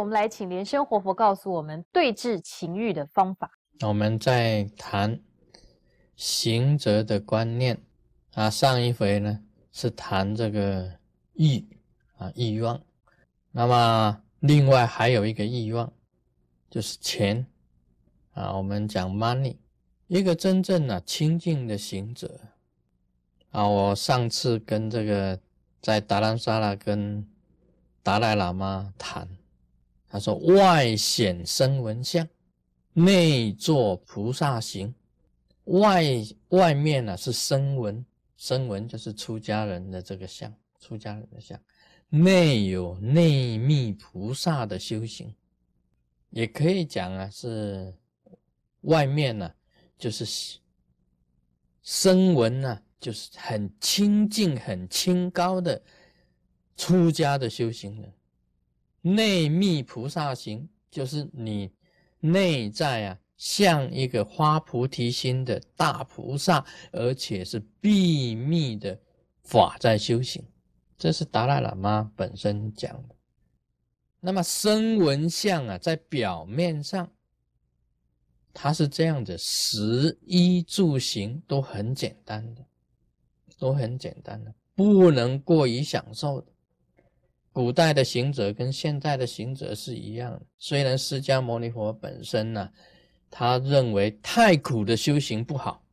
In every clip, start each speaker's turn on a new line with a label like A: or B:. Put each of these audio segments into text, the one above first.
A: 我们来请莲生活佛告诉我们对治情欲的方法。
B: 我们在谈行者的观念。啊，上一回呢是谈这个欲啊欲望，那么另外还有一个欲望就是钱。啊，我们讲 money，一个真正的清净的行者。啊，我上次跟这个在达兰萨拉跟达赖喇嘛谈。他说：“外显声闻相，内作菩萨行。外外面呢是声闻，声闻就是出家人的这个相，出家人的相。内有内密菩萨的修行，也可以讲啊，是外面呢就是声闻呢，就是很清净、很清高的出家的修行人。”内密菩萨行，就是你内在啊，像一个花菩提心的大菩萨，而且是秘密的法在修行。这是达赖喇嘛本身讲的。那么声闻相啊，在表面上，它是这样子，食衣住行都很简单的，都很简单的，不能过于享受的。古代的行者跟现在的行者是一样的。虽然释迦牟尼佛本身呢，他认为太苦的修行不好，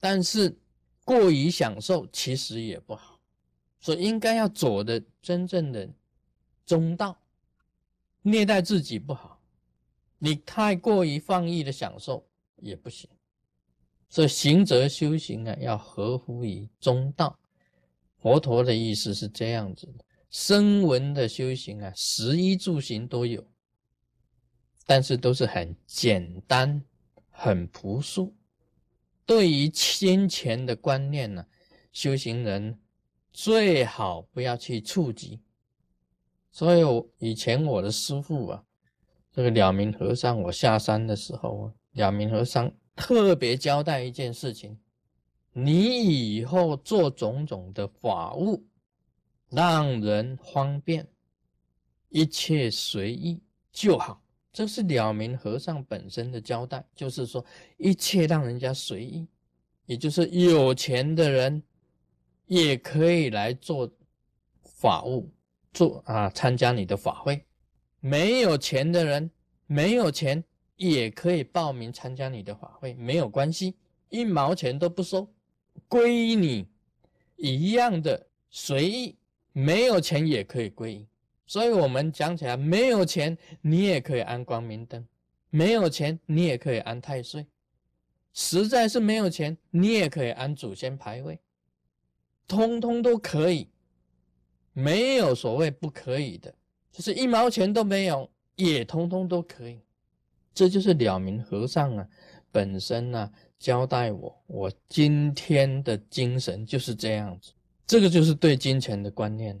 B: 但是过于享受其实也不好，所以应该要走的真正的中道。虐待自己不好，你太过于放逸的享受也不行。所以行者修行啊，要合乎于中道。佛陀的意思是这样子的。声闻的修行啊，食衣住行都有，但是都是很简单、很朴素。对于金钱的观念呢，修行人最好不要去触及。所以，我以前我的师父啊，这个了明和尚，我下山的时候啊，了明和尚特别交代一件事情：你以后做种种的法务。让人方便，一切随意就好。这是了明和尚本身的交代，就是说一切让人家随意，也就是有钱的人也可以来做法务，做啊参加你的法会；没有钱的人，没有钱也可以报名参加你的法会，没有关系，一毛钱都不收，归你一样的随意。没有钱也可以归隐，所以我们讲起来，没有钱你也可以安光明灯，没有钱你也可以安太岁，实在是没有钱你也可以安祖先牌位，通通都可以，没有所谓不可以的，就是一毛钱都没有也通通都可以，这就是了明和尚啊本身呢交代我，我今天的精神就是这样子。这个就是对金钱的观念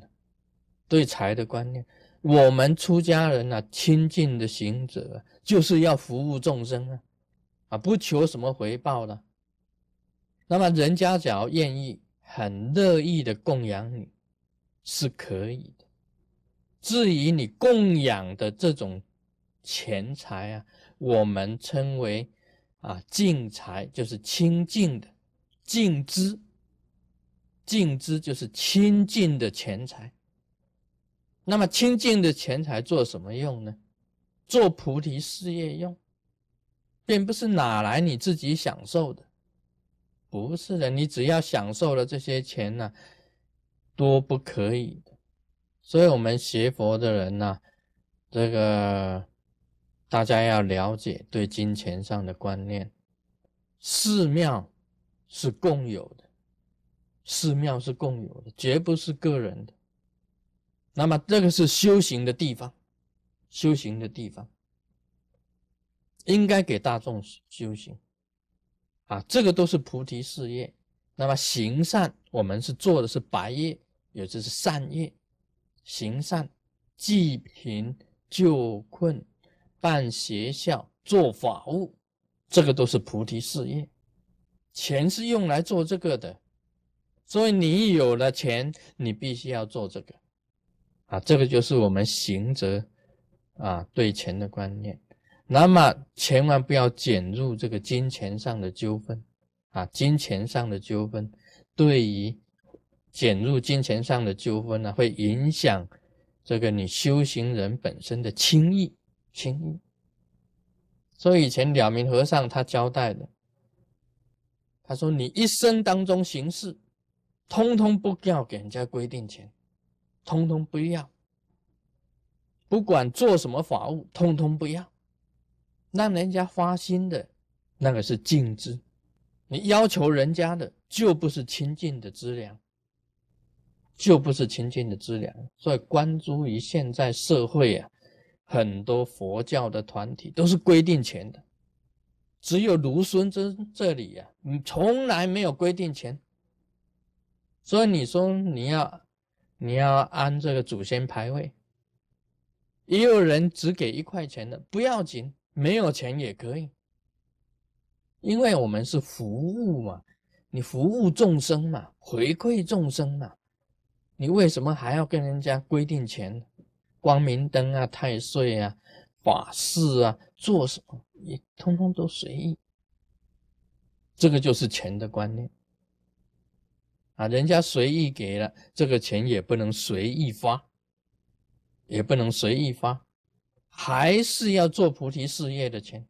B: 对财的观念。我们出家人啊，亲近的行者，就是要服务众生啊，啊，不求什么回报的。那么人家只要愿意、很乐意的供养你，是可以的。至于你供养的这种钱财啊，我们称为啊净财，就是清净的净资。净资就是清净的钱财。那么清净的钱财做什么用呢？做菩提事业用，并不是哪来你自己享受的。不是的，你只要享受了这些钱呢，多不可以的。所以，我们学佛的人呢，这个大家要了解对金钱上的观念。寺庙是共有的。寺庙是共有的，绝不是个人的。那么这个是修行的地方，修行的地方应该给大众修行啊，这个都是菩提事业。那么行善，我们是做的是白业，也就是善业。行善、济贫、救困、办学校、做法务，这个都是菩提事业。钱是用来做这个的。所以你有了钱，你必须要做这个，啊，这个就是我们行者啊对钱的观念。那么千万不要卷入这个金钱上的纠纷啊！金钱上的纠纷，对于卷入金钱上的纠纷呢，会影响这个你修行人本身的清意清意。所以以前了明和尚他交代的，他说：“你一生当中行事，通通不要给人家规定钱，通通不要，不管做什么法务，通通不要。”让人家发心的，那个是净资；你要求人家的，就不是清净的资粮，就不是清净的资粮。所以，关注于现在社会啊，很多佛教的团体都是规定钱的，只有卢孙这这里呀，你从来没有规定钱。所以你说你要你要安这个祖先牌位，也有人只给一块钱的，不要紧。没有钱也可以，因为我们是服务嘛，你服务众生嘛，回馈众生嘛，你为什么还要跟人家规定钱？光明灯啊、太岁啊、法事啊，做什么也通通都随意，这个就是钱的观念啊，人家随意给了这个钱，也不能随意发，也不能随意发。还是要做菩提事业的钱，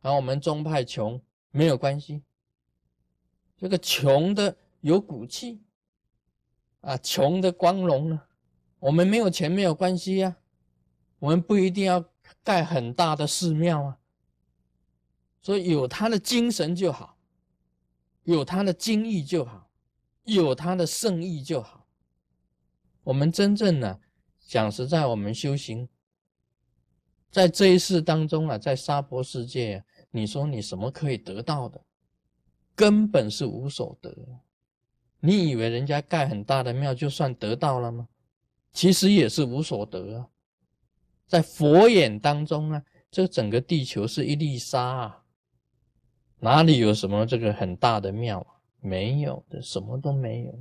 B: 而我们宗派穷没有关系，这个穷的有骨气啊，穷的光荣呢。我们没有钱没有关系呀，我们不一定要盖很大的寺庙啊，所以有他的精神就好，有他的精义就好，有他的圣意就好。我们真正呢，讲实在，我们修行。在这一世当中啊，在娑婆世界，你说你什么可以得到的，根本是无所得。你以为人家盖很大的庙就算得到了吗？其实也是无所得啊。在佛眼当中啊，这整个地球是一粒沙啊，哪里有什么这个很大的庙啊？没有的，什么都没有。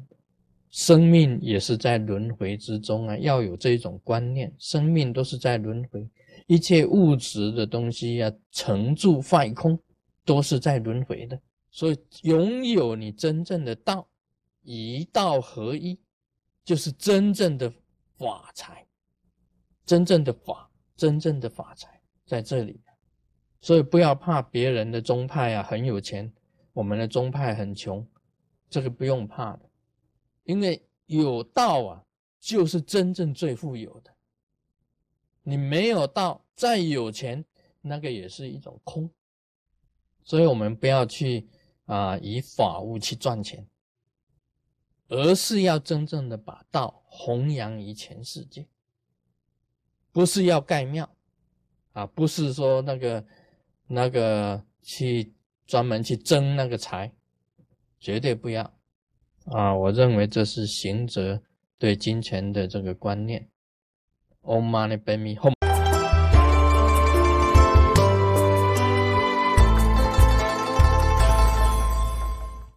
B: 生命也是在轮回之中啊，要有这种观念，生命都是在轮回。一切物质的东西呀，成住坏空，都是在轮回的。所以，拥有你真正的道，一道合一，就是真正的法财，真正的法，真正的法财在这里。所以，不要怕别人的宗派啊很有钱，我们的宗派很穷，这个不用怕的，因为有道啊，就是真正最富有的。你没有道，再有钱，那个也是一种空。所以，我们不要去啊，以法物去赚钱，而是要真正的把道弘扬于全世界。不是要盖庙啊，不是说那个那个去专门去争那个财，绝对不要啊！我认为这是行者对金钱的这个观念。Oh my baby